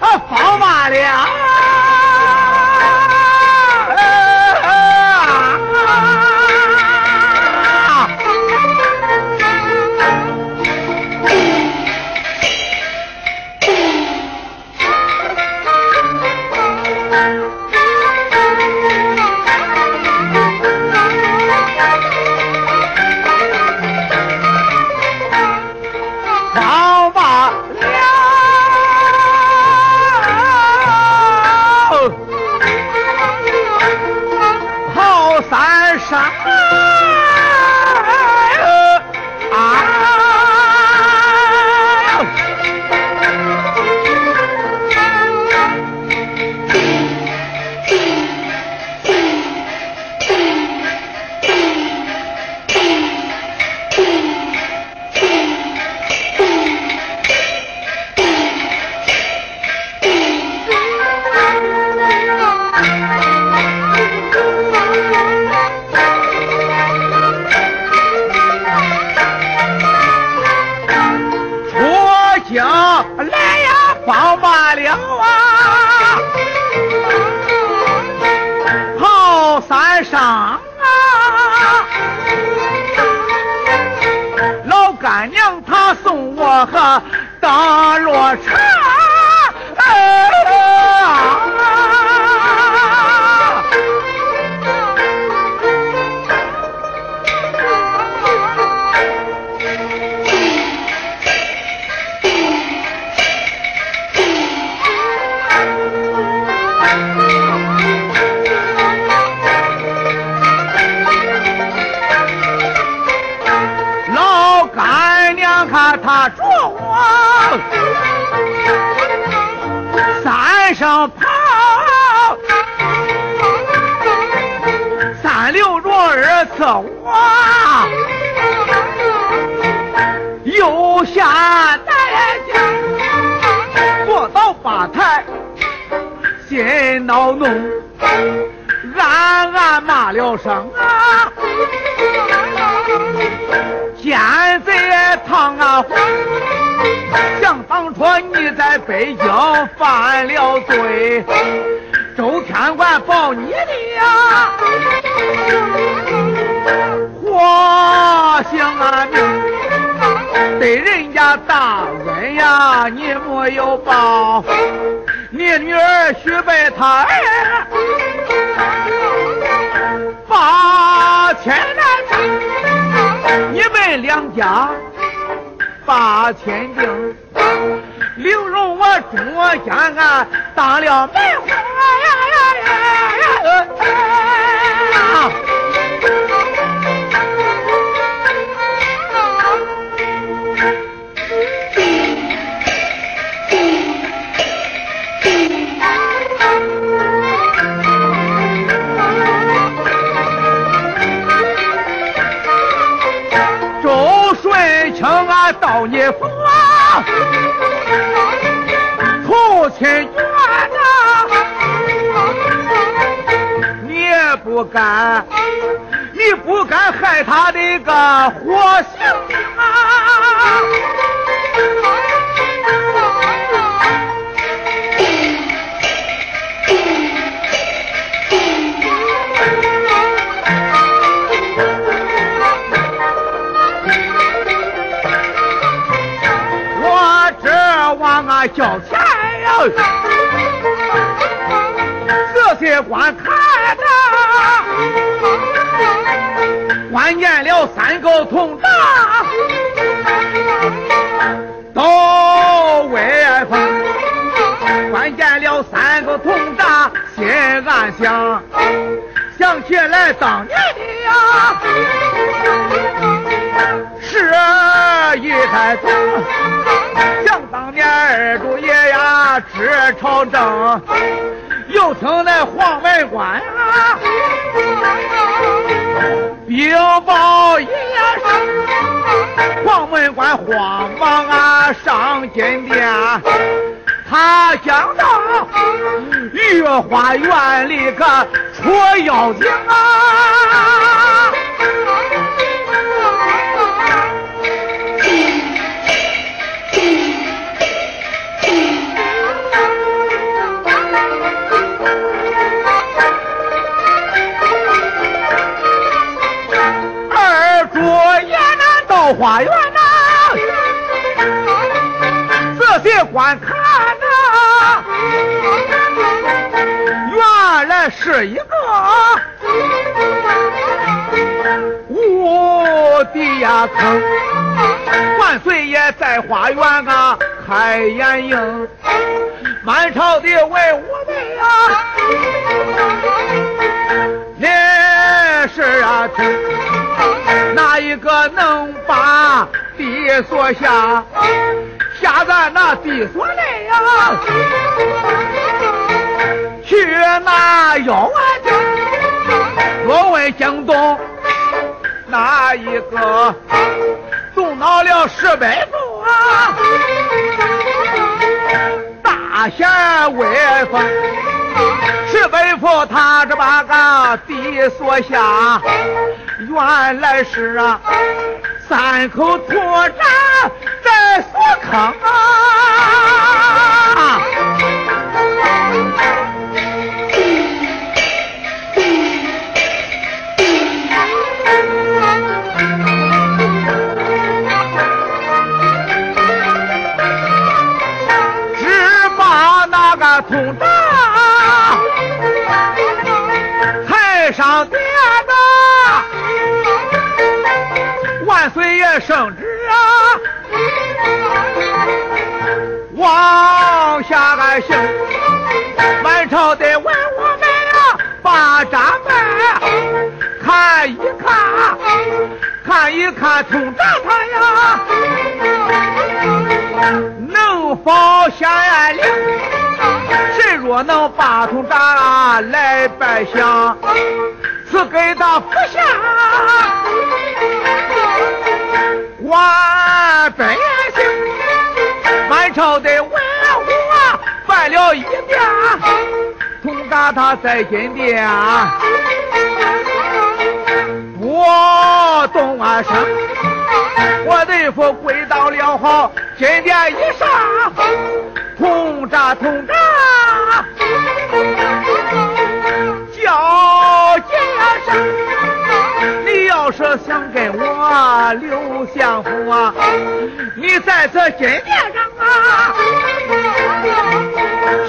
啊宝马的啥？慌罢了啊！跑山上啊，老干娘她送我和大落成。看他捉我三声炮三六着耳次我又下台阶坐到吧台心恼怒暗暗骂了声啊。唐阿虎想当初你在北京犯了罪周天官报你的呀活性难命对人家大恩呀你没有报你女儿许配他儿八千年你们两家八千兵。刘荣我中间啊当了门花呀呀呀呀呀！叫你说父亲冤呐你不敢你不敢害他的个活性啊。叫钱呀、啊，这些官太太，关键了三个同党，到外方，关键了三个同党，心暗想，想起来当年的呀。是一台灯。只朝正又听那黄门官啊禀报一声黄门官慌忙啊上金殿他想到御花园里个捉妖精啊难到花园呐，仔细观看呐，原来是一个无底呀坑，万岁爷在花园啊开眼影，满朝的文武们呀，你是啊听。哪一个能把地锁下？下在那地锁内呀？去那妖丸精。若问京东哪一个动恼了石北府啊？大贤威风，石北府他这把个地锁下。原来是啊，三口土渣在锁坑啊！只把那个土渣圣旨啊，往下俺行，满朝的文武们啊，把闸门看一看，看一看通闸他呀，能否下令？谁若能把通闸来拜相，赐给他福下。万百姓，满朝的文武啊，拜了一遍，通达他在金殿，不动啊声，我的父跪到了好金殿一上，通达通达，叫几声。要是想跟我刘相府啊，你在这金殿上啊，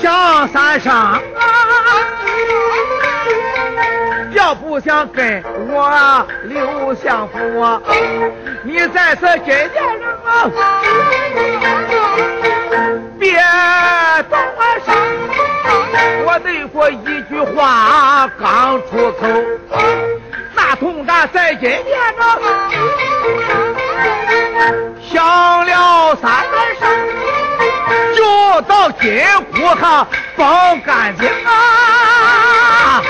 响三上啊！要不想跟我刘相府啊，你在这金殿上啊，别动声！我对过一句话刚出口。那铜闸在金殿上响了三声，就到金库上放干净啊！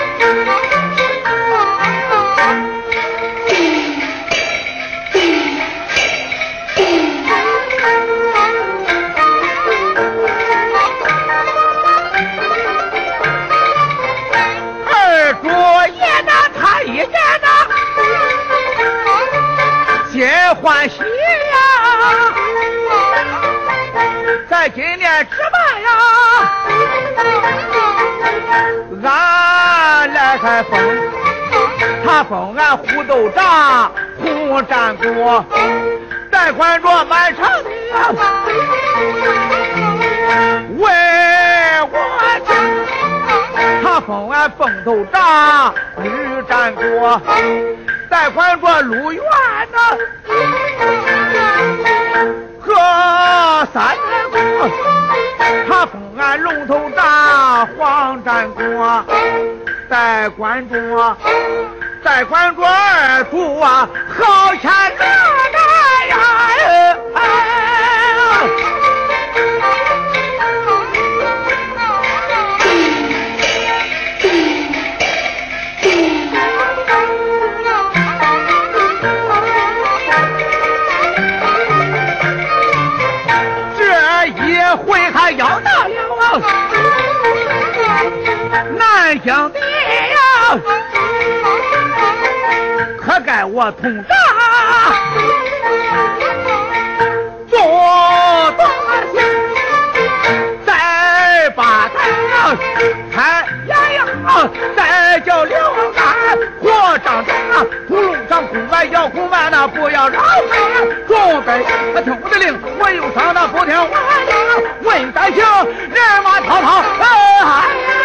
今年值班呀，俺来开封，他封俺虎斗长红战国，贷款着满城的呀，为我听。他封俺凤头长女战国，贷款着路远呐和三。他封俺龙头铡黄战国，代管着代管着二主啊，好钱哪哪呀！三兄弟呀，可该我同长做东西，再把他开眼呀，再叫刘安火张张啊，葫芦上空外要空外，那不要让开，准备他听我的令，我又上那不听话呀，问三行人马滔滔，哎。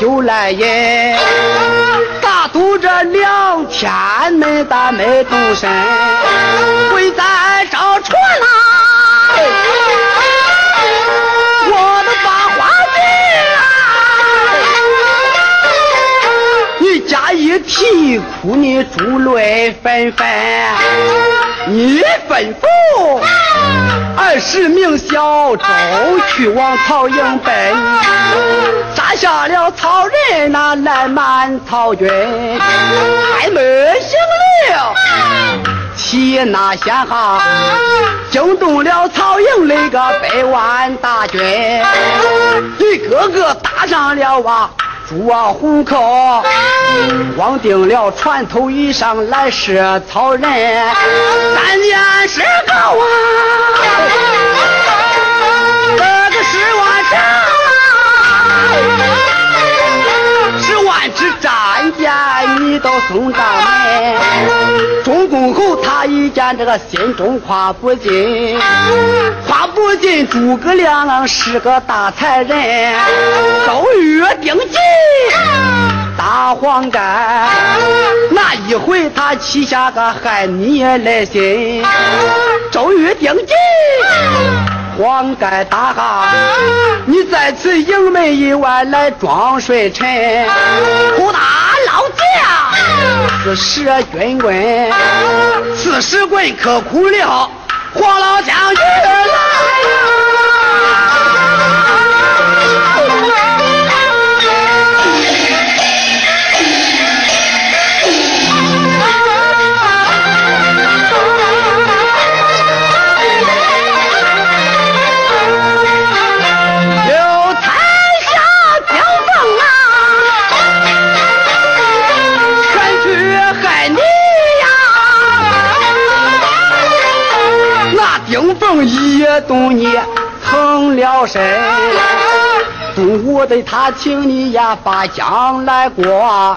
把酒来饮，大肚这两天没打没动身，会在舟船啊，我的把花镜啊，你家一啼哭，你珠泪纷纷，你吩咐二十名小周去往曹营奔，杀下了曹仁那来满曹军，开门行令。起那先哈，惊动了曹营那个百万大军，一个个打上了啊朱啊虎口，光定了船头以上来是曹人，三件事高啊，这个十万丈啊。十万支战舰你都送上门，中公侯他一见这个心中夸不尽，夸不尽诸葛亮是个大才人，周瑜定计打黄盖，那一回他起下个害你来心，周瑜定计。黄盖大哈，你在此营门以外来装睡臣，胡大老将是蛇军棍，四十棍可苦了黄老将军了身，中午的他请你呀把将来过，